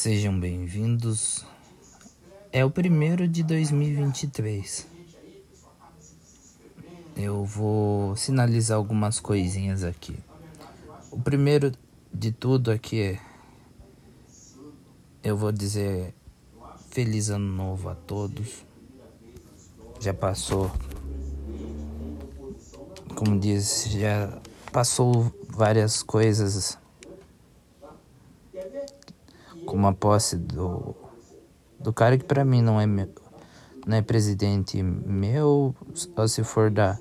Sejam bem-vindos. É o primeiro de 2023. Eu vou sinalizar algumas coisinhas aqui. O primeiro de tudo aqui é. Eu vou dizer feliz ano novo a todos. Já passou. Como diz, já passou várias coisas como a posse do, do cara que para mim não é meu, não é presidente meu, ou se for da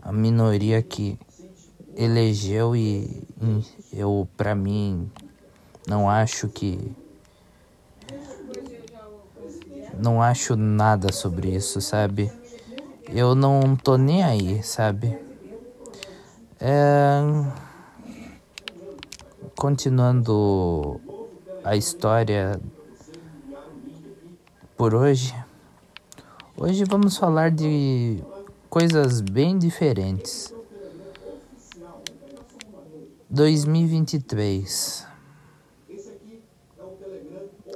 a minoria que elegeu e eu para mim não acho que não acho nada sobre isso, sabe? Eu não tô nem aí, sabe? É... Continuando a história por hoje. Hoje vamos falar de coisas bem diferentes. 2023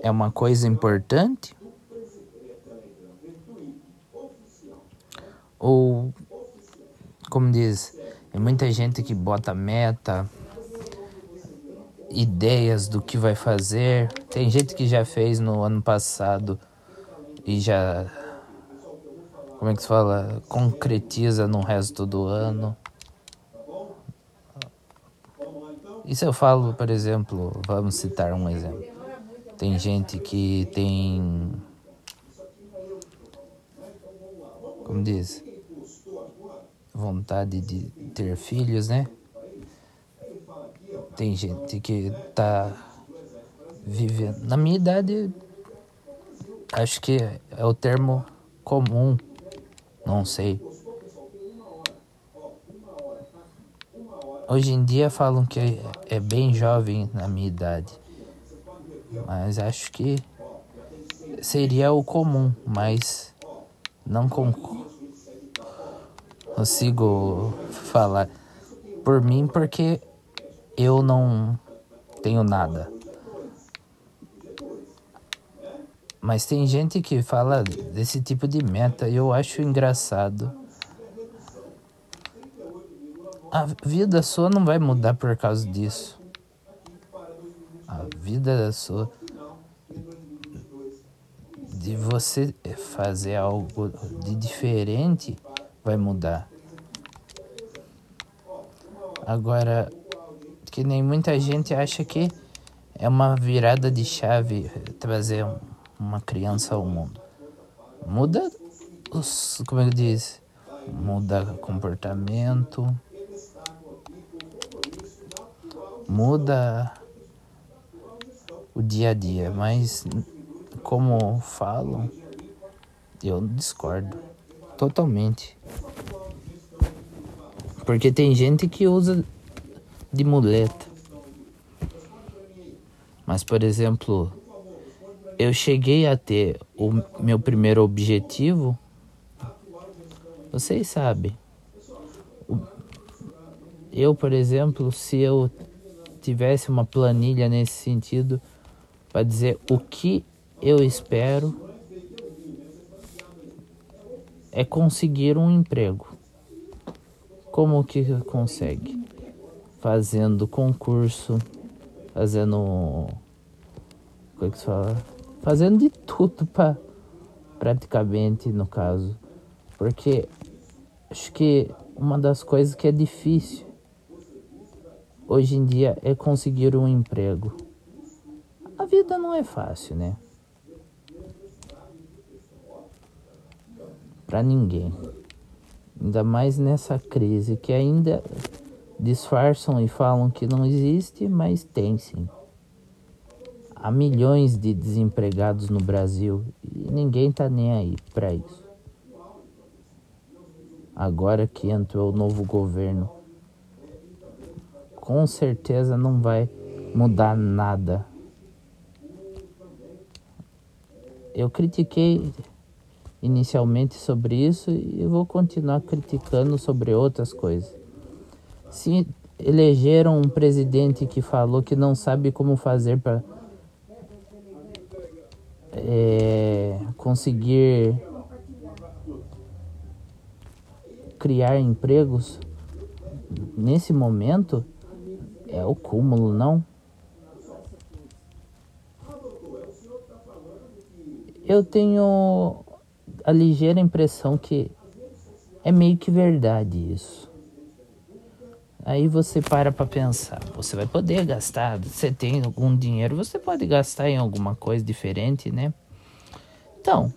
é uma coisa importante? Ou, como diz, tem muita gente que bota meta, ideias do que vai fazer. Tem gente que já fez no ano passado e já. Como é que se fala? Concretiza no resto do ano. Isso eu falo, por exemplo, vamos citar um exemplo. Tem gente que tem. Como diz? Vontade de ter filhos, né? Tem gente que tá vivendo. Na minha idade, acho que é o termo comum, não sei. Hoje em dia falam que é bem jovem na minha idade, mas acho que seria o comum, mas não consigo falar por mim porque eu não tenho nada. Mas tem gente que fala desse tipo de meta e eu acho engraçado. A vida sua não vai mudar por causa disso. A vida sua de você fazer algo de diferente vai mudar. Agora que nem muita gente acha que é uma virada de chave trazer uma criança ao mundo. Muda os, como é que diz? Muda comportamento, muda o dia a dia, mas como falam, eu discordo totalmente. Porque tem gente que usa de muleta. Mas, por exemplo, eu cheguei a ter o meu primeiro objetivo. Vocês sabem. Eu, por exemplo, se eu tivesse uma planilha nesse sentido para dizer o que eu espero é conseguir um emprego. Como que consegue? Fazendo concurso, fazendo. Como é que se fala? Fazendo de tudo para praticamente no caso. Porque acho que uma das coisas que é difícil hoje em dia é conseguir um emprego. A vida não é fácil, né? Para ninguém. Ainda mais nessa crise que ainda disfarçam e falam que não existe, mas tem sim. Há milhões de desempregados no Brasil e ninguém tá nem aí para isso. Agora que entrou o novo governo, com certeza não vai mudar nada. Eu critiquei inicialmente sobre isso e vou continuar criticando sobre outras coisas. Se elegeram um presidente que falou que não sabe como fazer para é, conseguir criar empregos nesse momento é o cúmulo, não? Eu tenho a ligeira impressão que é meio que verdade isso. Aí você para para pensar, você vai poder gastar, você tem algum dinheiro, você pode gastar em alguma coisa diferente, né? Então,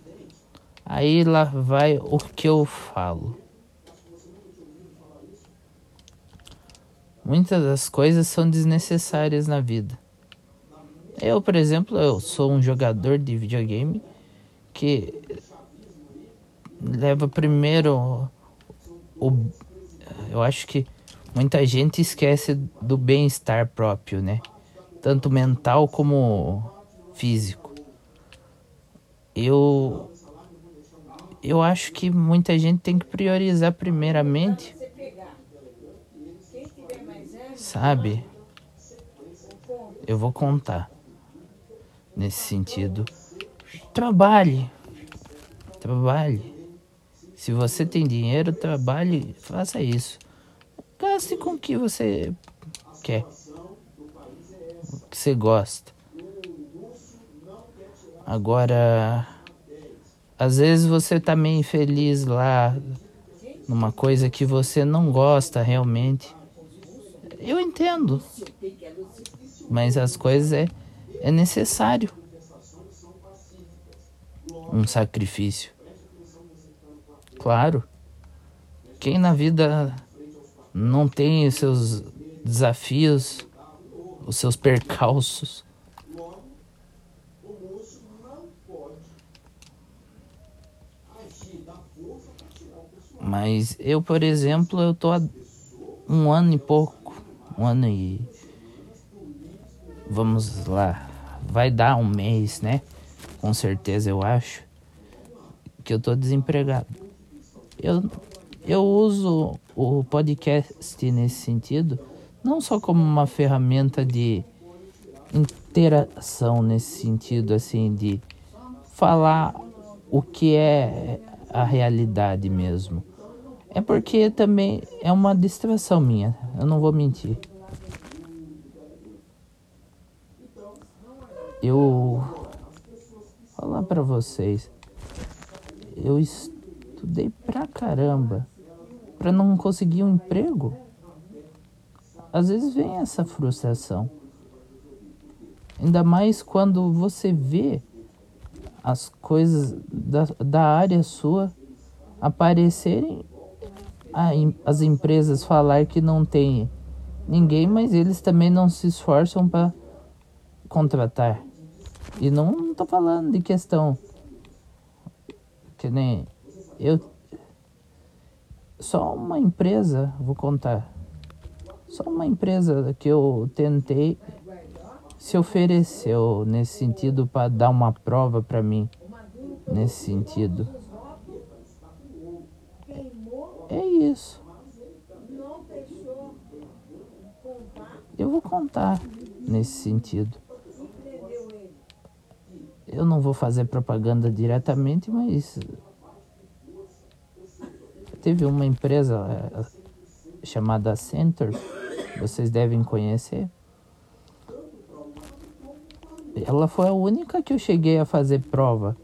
aí lá vai o que eu falo. Muitas das coisas são desnecessárias na vida. Eu, por exemplo, eu sou um jogador de videogame que leva primeiro o eu acho que muita gente esquece do bem-estar próprio, né? Tanto mental como físico. Eu eu acho que muita gente tem que priorizar primeiramente sabe? Eu vou contar nesse sentido. Trabalhe. Trabalhe. Se você tem dinheiro, trabalhe, faça isso. Gaste com o que você quer. O que você gosta. Agora, às vezes você tá meio infeliz lá numa coisa que você não gosta realmente. Eu entendo. Mas as coisas é, é necessário. Um sacrifício. Claro. Quem na vida não tem os seus desafios, os seus percalços. Mas eu, por exemplo, eu tô há um ano e pouco, um ano e vamos lá, vai dar um mês, né? Com certeza eu acho que eu tô desempregado. Eu eu uso o podcast nesse sentido, não só como uma ferramenta de interação nesse sentido assim de falar o que é a realidade mesmo. É porque também é uma distração minha, eu não vou mentir. Eu falar para vocês. Eu estudei pra caramba para não conseguir um emprego, às vezes vem essa frustração. Ainda mais quando você vê as coisas da, da área sua aparecerem, as empresas falar que não tem ninguém, mas eles também não se esforçam para contratar. E não estou falando de questão que nem eu só uma empresa, vou contar. Só uma empresa que eu tentei se ofereceu nesse sentido para dar uma prova para mim nesse sentido. É isso. Eu vou contar nesse sentido. Eu não vou fazer propaganda diretamente, mas teve uma empresa é, chamada Center, vocês devem conhecer. Ela foi a única que eu cheguei a fazer prova.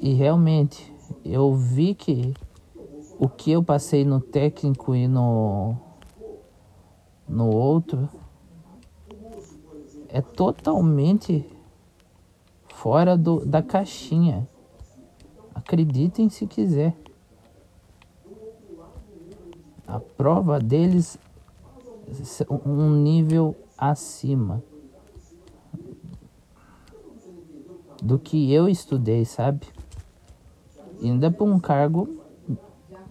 E realmente, eu vi que o que eu passei no técnico e no no outro é totalmente fora do, da caixinha. Acreditem se quiser. A prova deles um nível acima do que eu estudei, sabe? ainda para um cargo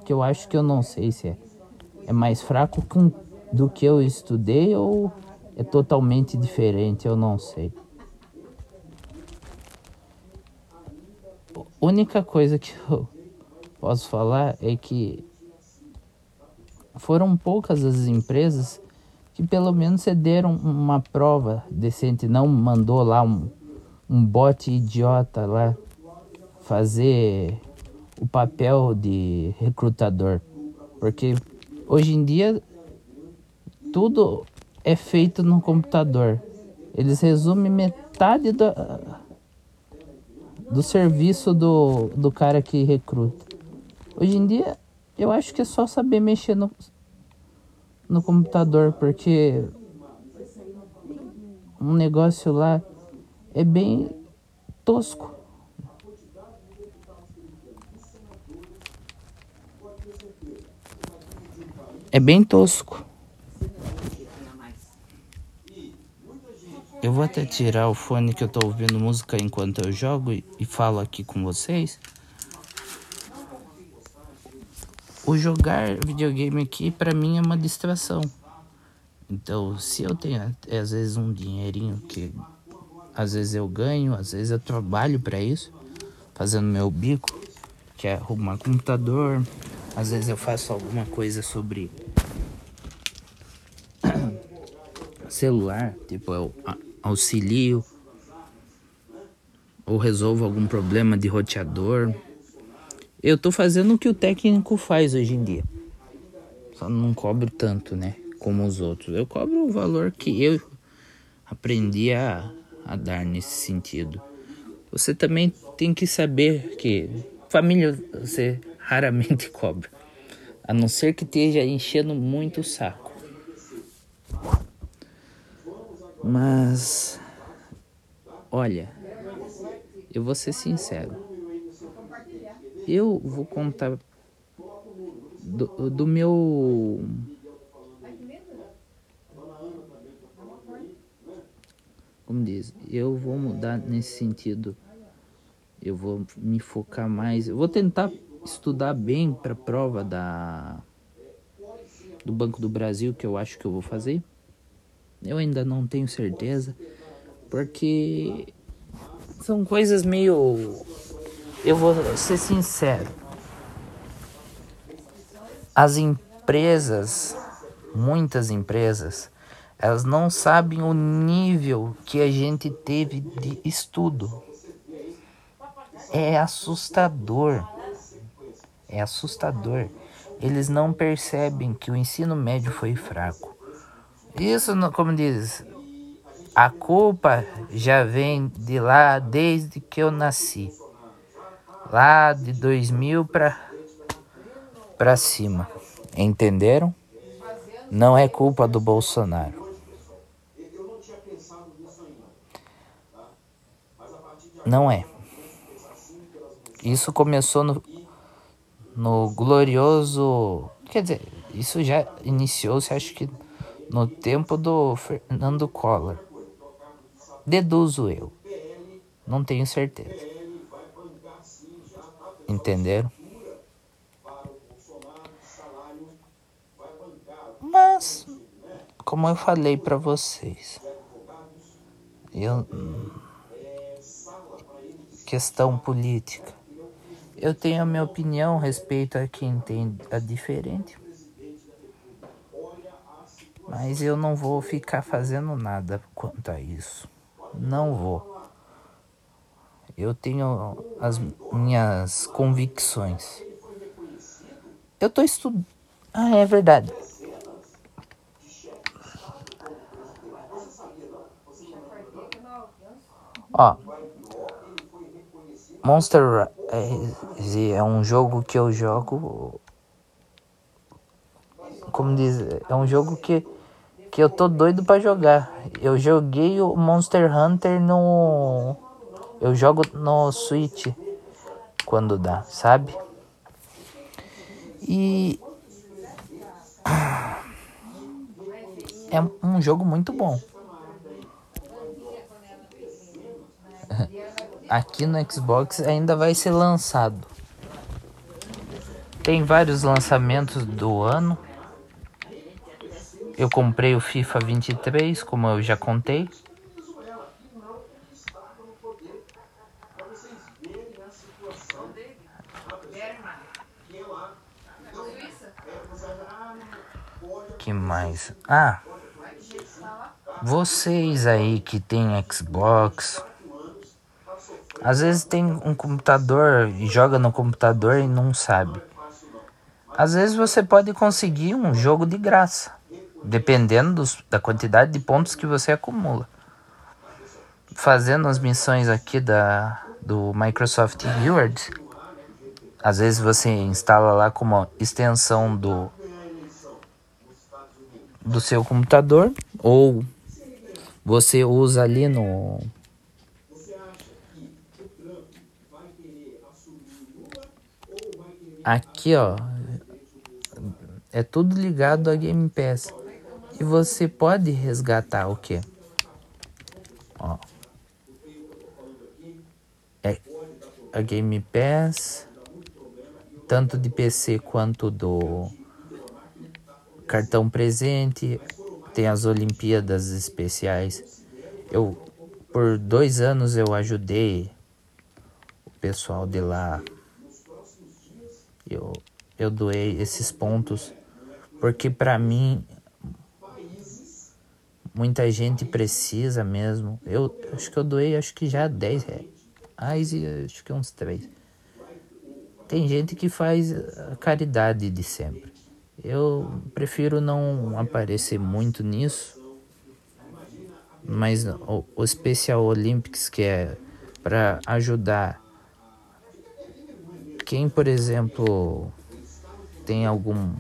que eu acho que eu não sei se é, é mais fraco com, do que eu estudei ou é totalmente diferente, eu não sei. Única coisa que eu posso falar é que foram poucas as empresas que pelo menos cederam uma prova decente, não mandou lá um, um bote idiota lá fazer o papel de recrutador. Porque hoje em dia tudo é feito no computador. Eles resumem metade do, do serviço do, do cara que recruta. Hoje em dia, eu acho que é só saber mexer no, no computador, porque um negócio lá é bem tosco. É bem tosco. Eu vou até tirar o fone que eu tô ouvindo música enquanto eu jogo e, e falo aqui com vocês. O jogar videogame aqui para mim é uma distração. Então, se eu tenho é, às vezes um dinheirinho que às vezes eu ganho, às vezes eu trabalho para isso, fazendo meu bico, que é arrumar computador, às vezes eu faço alguma coisa sobre celular, tipo eu auxilio ou resolvo algum problema de roteador. Eu tô fazendo o que o técnico faz hoje em dia. Só não cobro tanto, né? Como os outros. Eu cobro o valor que eu aprendi a, a dar nesse sentido. Você também tem que saber que família você raramente cobra. A não ser que esteja enchendo muito o saco. Mas, olha, eu vou ser sincero. Eu vou contar do, do meu. Como diz? Eu vou mudar nesse sentido. Eu vou me focar mais. Eu vou tentar estudar bem para a prova da do Banco do Brasil que eu acho que eu vou fazer. Eu ainda não tenho certeza, porque são coisas meio. Eu vou ser sincero. As empresas, muitas empresas, elas não sabem o nível que a gente teve de estudo. É assustador. É assustador. Eles não percebem que o ensino médio foi fraco. Isso, como diz, a culpa já vem de lá desde que eu nasci. Lá de 2000 para para cima. Entenderam? Não é culpa do Bolsonaro. Não é. Isso começou no, no glorioso. Quer dizer, isso já iniciou-se, acho que no tempo do Fernando Collor. Deduzo eu. Não tenho certeza. Entenderam? Mas, como eu falei para vocês, eu questão política. Eu tenho a minha opinião respeito a quem tem a diferente. Mas eu não vou ficar fazendo nada quanto a isso. Não vou. Eu tenho as minhas convicções. Eu tô estudando. Ah, é verdade. Ó. Monster é um jogo que eu jogo como diz, é um jogo que, que eu tô doido para jogar. Eu joguei o Monster Hunter no. Eu jogo no Switch quando dá, sabe? E. É um jogo muito bom. Aqui no Xbox ainda vai ser lançado. Tem vários lançamentos do ano. Eu comprei o FIFA 23, como eu já contei. Que mais? Ah, vocês aí que tem Xbox, Às vezes tem um computador e joga no computador e não sabe. Às vezes você pode conseguir um jogo de graça, dependendo dos, da quantidade de pontos que você acumula. Fazendo as missões aqui da, do Microsoft Rewards, às vezes você instala lá como extensão do, do seu computador ou você usa ali no aqui ó é tudo ligado a Game Pass e você pode resgatar o que ó. É a Game Pass tanto de PC quanto do cartão presente tem as Olimpíadas especiais. Eu por dois anos eu ajudei o pessoal de lá. Eu, eu doei esses pontos porque para mim muita gente precisa mesmo. Eu acho que eu doei acho que já 10 reais e acho que uns 3. Tem gente que faz a caridade de sempre. Eu prefiro não aparecer muito nisso. Mas o, o Special Olympics que é para ajudar quem, por exemplo, tem algum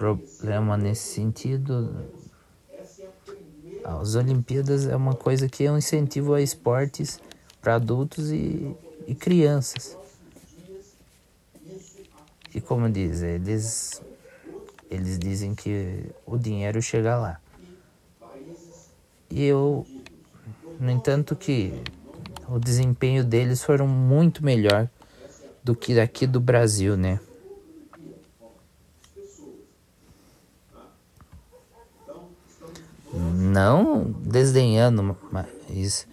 problema nesse sentido, as Olimpíadas é uma coisa que é um incentivo a esportes para adultos e, e crianças. E como diz, eles, eles dizem que o dinheiro chega lá. E eu, no entanto, que o desempenho deles foram muito melhor do que aqui do Brasil, né? Não desdenhando, mas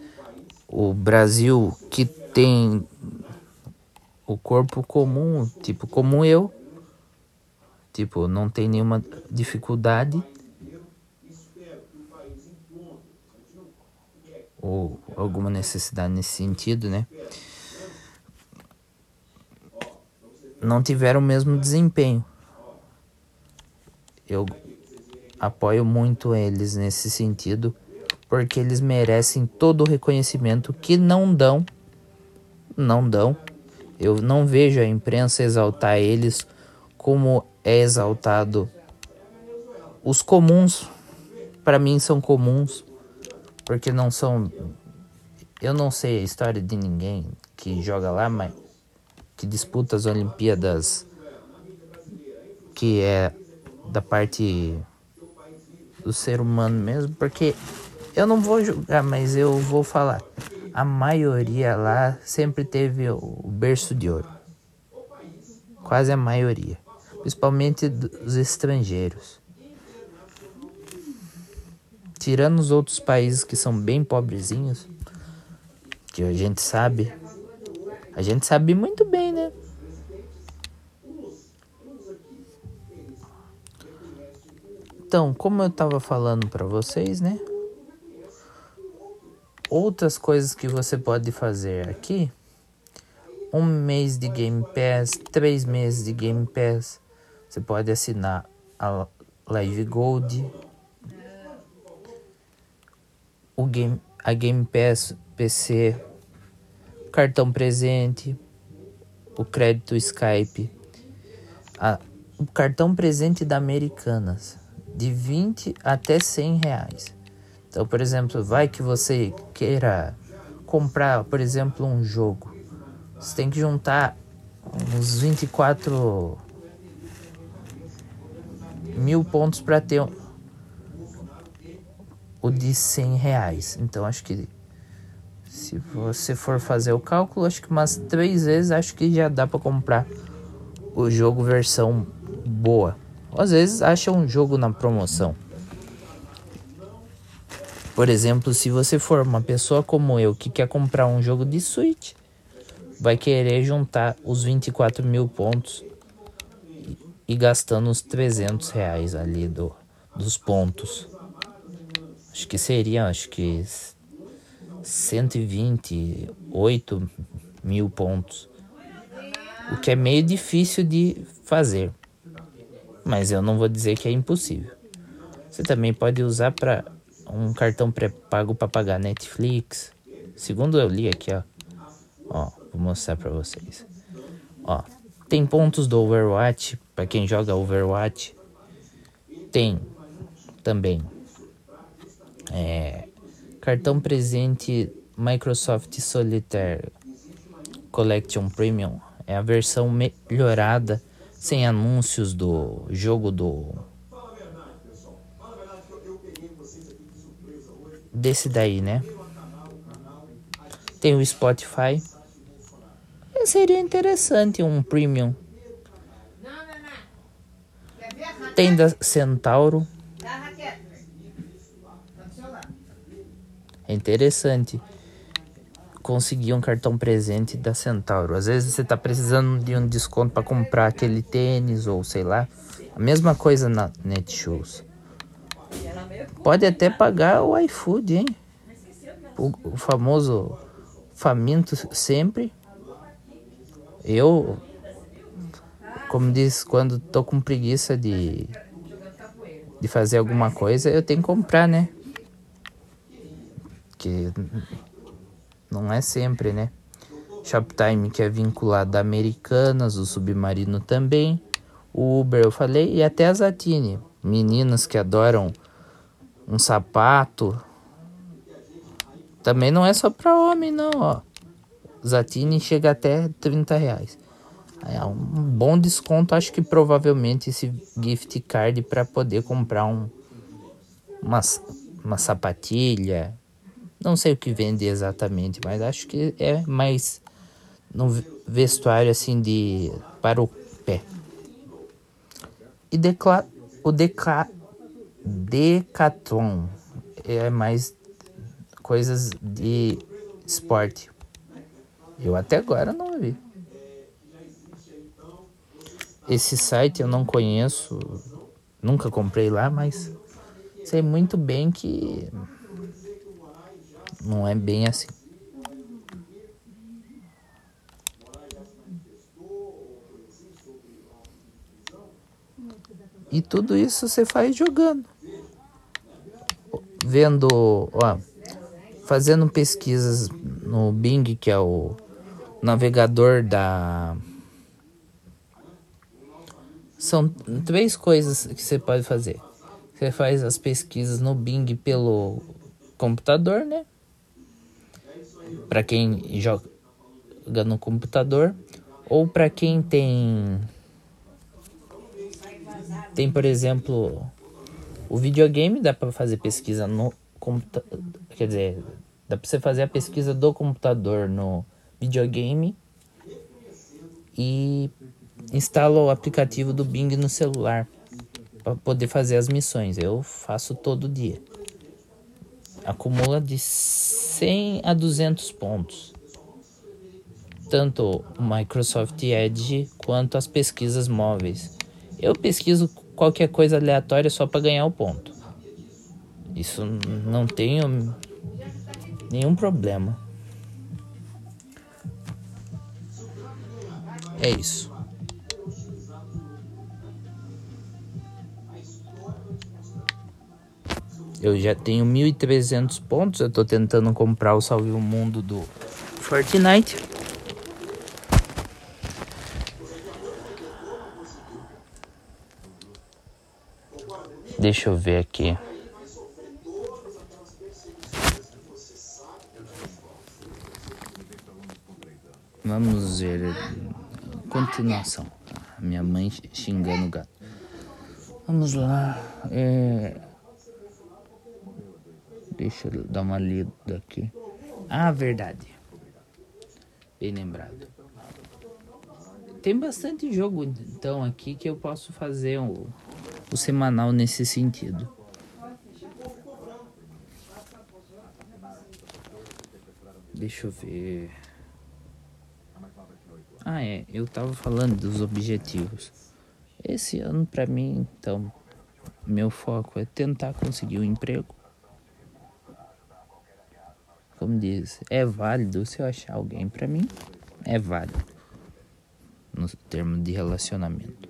o Brasil que tem o corpo comum, tipo como eu, tipo, não tem nenhuma dificuldade ou alguma necessidade nesse sentido, né? Não tiveram o mesmo desempenho. Eu apoio muito eles nesse sentido, porque eles merecem todo o reconhecimento que não dão, não dão. Eu não vejo a imprensa exaltar eles como é exaltado os comuns. Para mim são comuns porque não são. Eu não sei a história de ninguém que joga lá, mas que disputa as Olimpíadas, que é da parte do ser humano mesmo, porque eu não vou julgar, mas eu vou falar. A maioria lá sempre teve o berço de ouro. Quase a maioria. Principalmente dos estrangeiros tirando os outros países que são bem pobrezinhos, que a gente sabe, a gente sabe muito bem, né? Então, como eu tava falando para vocês, né? Outras coisas que você pode fazer aqui: um mês de Game Pass, três meses de Game Pass. Você pode assinar a Live Gold, o game, a Game Pass PC, cartão presente, o crédito Skype, a, o cartão presente da Americanas, de 20 até 100 reais. Então, por exemplo, vai que você queira comprar, por exemplo, um jogo. Você tem que juntar uns 24 mil pontos para ter o de 100 reais. Então acho que se você for fazer o cálculo, acho que umas três vezes acho que já dá para comprar o jogo versão boa. Ou às vezes acha um jogo na promoção. Por exemplo, se você for uma pessoa como eu que quer comprar um jogo de Switch, vai querer juntar os 24 mil pontos e gastando os 300 reais ali do, dos pontos. Acho que seria, acho que 128 mil pontos. O que é meio difícil de fazer. Mas eu não vou dizer que é impossível. Você também pode usar para um cartão pré-pago para pagar Netflix. Segundo eu li aqui, ó. Ó, vou mostrar para vocês. Ó, tem pontos do Overwatch para quem joga Overwatch. Tem também é, cartão presente Microsoft Solitaire Collection Premium. É a versão melhorada sem anúncios do jogo do desse daí, né? Tem o Spotify. Seria interessante um premium. Tem da Centauro. É interessante conseguir um cartão presente da Centauro. Às vezes você está precisando de um desconto para comprar aquele tênis ou sei lá. A mesma coisa na Netshoes. Pode até pagar o iFood, hein? O, o famoso faminto sempre. Eu, como diz, quando tô com preguiça de, de fazer alguma coisa, eu tenho que comprar, né? Que não é sempre, né? Shoptime que é vinculado a Americanas, o Submarino também, o Uber eu falei e até a Zatini, meninas que adoram um sapato. Também não é só para homem, não, ó. Zatini chega até 30 reais. É um bom desconto, acho que provavelmente esse gift card para poder comprar um uma, uma sapatilha. Não sei o que vende exatamente, mas acho que é mais no vestuário assim de para o pé. E decla, o deca, Decathlon é mais coisas de esporte. Eu até agora não vi. Esse site eu não conheço, nunca comprei lá, mas sei muito bem que não é bem assim. E tudo isso você faz jogando vendo, ó, fazendo pesquisas no Bing, que é o navegador da. São três coisas que você pode fazer. Você faz as pesquisas no Bing pelo computador, né? Para quem joga no computador ou para quem tem tem, por exemplo, o videogame dá para fazer pesquisa no computador, quer dizer, dá para você fazer a pesquisa do computador no videogame e instala o aplicativo do Bing no celular para poder fazer as missões. Eu faço todo dia. Acumula de 100 a 200 pontos. Tanto o Microsoft Edge quanto as pesquisas móveis. Eu pesquiso qualquer coisa aleatória só para ganhar o ponto. Isso não tenho nenhum problema. É isso. Eu já tenho 1.300 pontos. Eu tô tentando comprar o Salve o Mundo do Fortnite. Deixa eu ver aqui. Vamos ver. Continuação. Minha mãe xingando o gato. Vamos lá. É... Deixa eu dar uma lida aqui. Ah, verdade. Bem lembrado. Tem bastante jogo então aqui que eu posso fazer um o semanal nesse sentido. Deixa eu ver. Ah, é, eu tava falando dos objetivos. Esse ano para mim, então, meu foco é tentar conseguir um emprego. Como diz, é válido se eu achar alguém para mim, é válido no termo de relacionamento.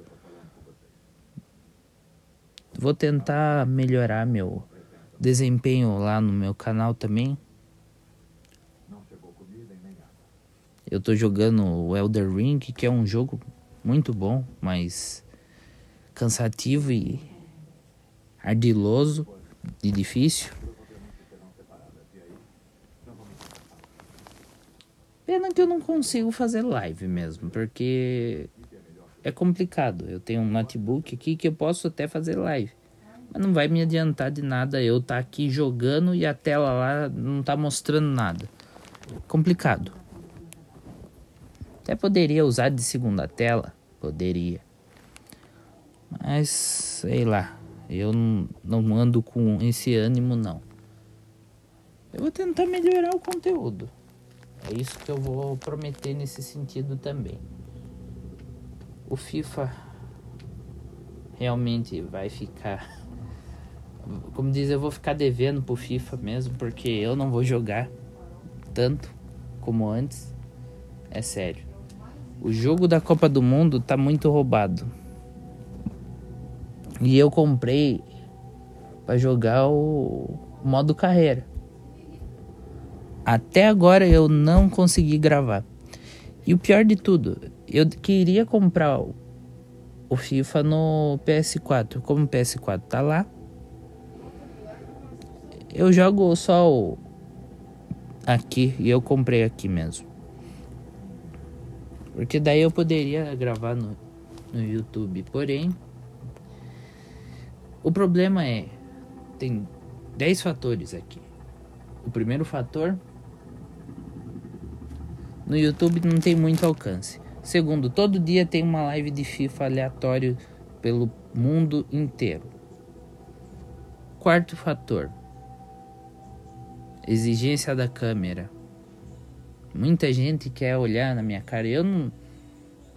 Vou tentar melhorar meu desempenho lá no meu canal também. Eu tô jogando o Elder Ring, que é um jogo muito bom, mas cansativo e ardiloso e difícil. Pena que eu não consigo fazer live mesmo, porque é complicado. Eu tenho um notebook aqui que eu posso até fazer live. Mas não vai me adiantar de nada eu estar tá aqui jogando e a tela lá não tá mostrando nada. Complicado. Até poderia usar de segunda tela, poderia. Mas sei lá, eu não, não ando com esse ânimo não. Eu vou tentar melhorar o conteúdo. É isso que eu vou prometer nesse sentido também. O FIFA realmente vai ficar. Como diz, eu vou ficar devendo pro FIFA mesmo, porque eu não vou jogar tanto como antes. É sério. O jogo da Copa do Mundo tá muito roubado. E eu comprei para jogar o modo carreira. Até agora eu não consegui gravar. E o pior de tudo, eu queria comprar o FIFA no PS4. Como o PS4 tá lá, eu jogo só o aqui e eu comprei aqui mesmo. Porque daí eu poderia gravar no, no YouTube. Porém, o problema é tem 10 fatores aqui. O primeiro fator no YouTube não tem muito alcance. Segundo, todo dia tem uma live de FIFA aleatório pelo mundo inteiro. Quarto fator: exigência da câmera. Muita gente quer olhar na minha cara. Eu não,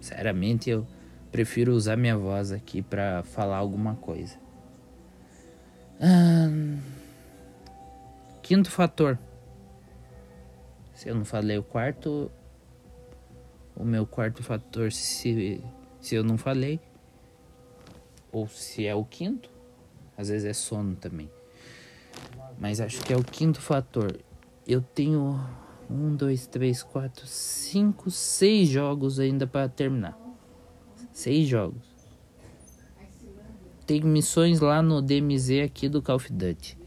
sinceramente, eu prefiro usar minha voz aqui para falar alguma coisa. Hum... Quinto fator. Se eu não falei o quarto, o meu quarto fator, se, se eu não falei, ou se é o quinto, às vezes é sono também. Mas acho que é o quinto fator. Eu tenho um, dois, três, quatro, cinco, seis jogos ainda para terminar. Seis jogos. Tem missões lá no DMZ aqui do Call of Duty.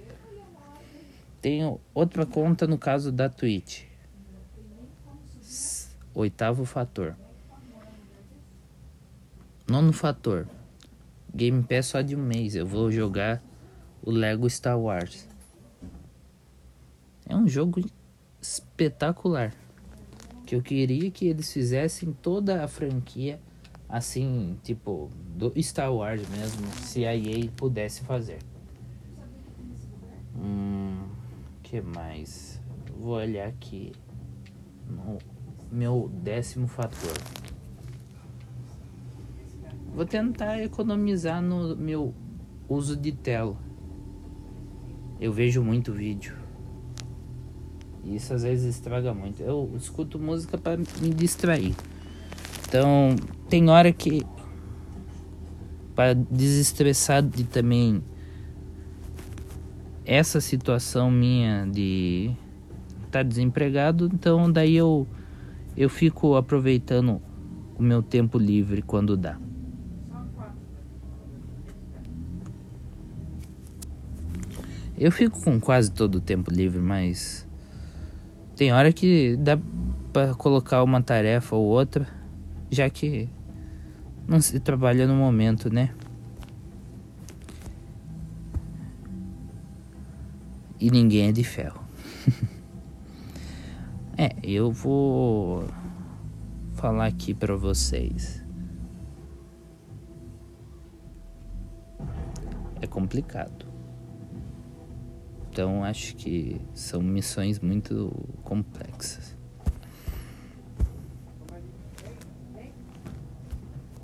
Tenho outra conta no caso da Twitch. Oitavo fator. Nono fator. Game Pass só de um mês. Eu vou jogar o Lego Star Wars. É um jogo espetacular. Que eu queria que eles fizessem toda a franquia assim, tipo, do Star Wars mesmo, se a EA pudesse fazer. Hum, que mais? Vou olhar aqui no meu décimo fator. Vou tentar economizar no meu uso de tela. Eu vejo muito vídeo. E isso às vezes estraga muito. Eu escuto música para me distrair. Então, tem hora que para desestressar de também essa situação minha de estar tá desempregado, então daí eu eu fico aproveitando o meu tempo livre quando dá. Eu fico com quase todo o tempo livre, mas tem hora que dá para colocar uma tarefa ou outra, já que não se trabalha no momento, né? E ninguém é de ferro. É, eu vou falar aqui para vocês. É complicado. Então acho que são missões muito complexas.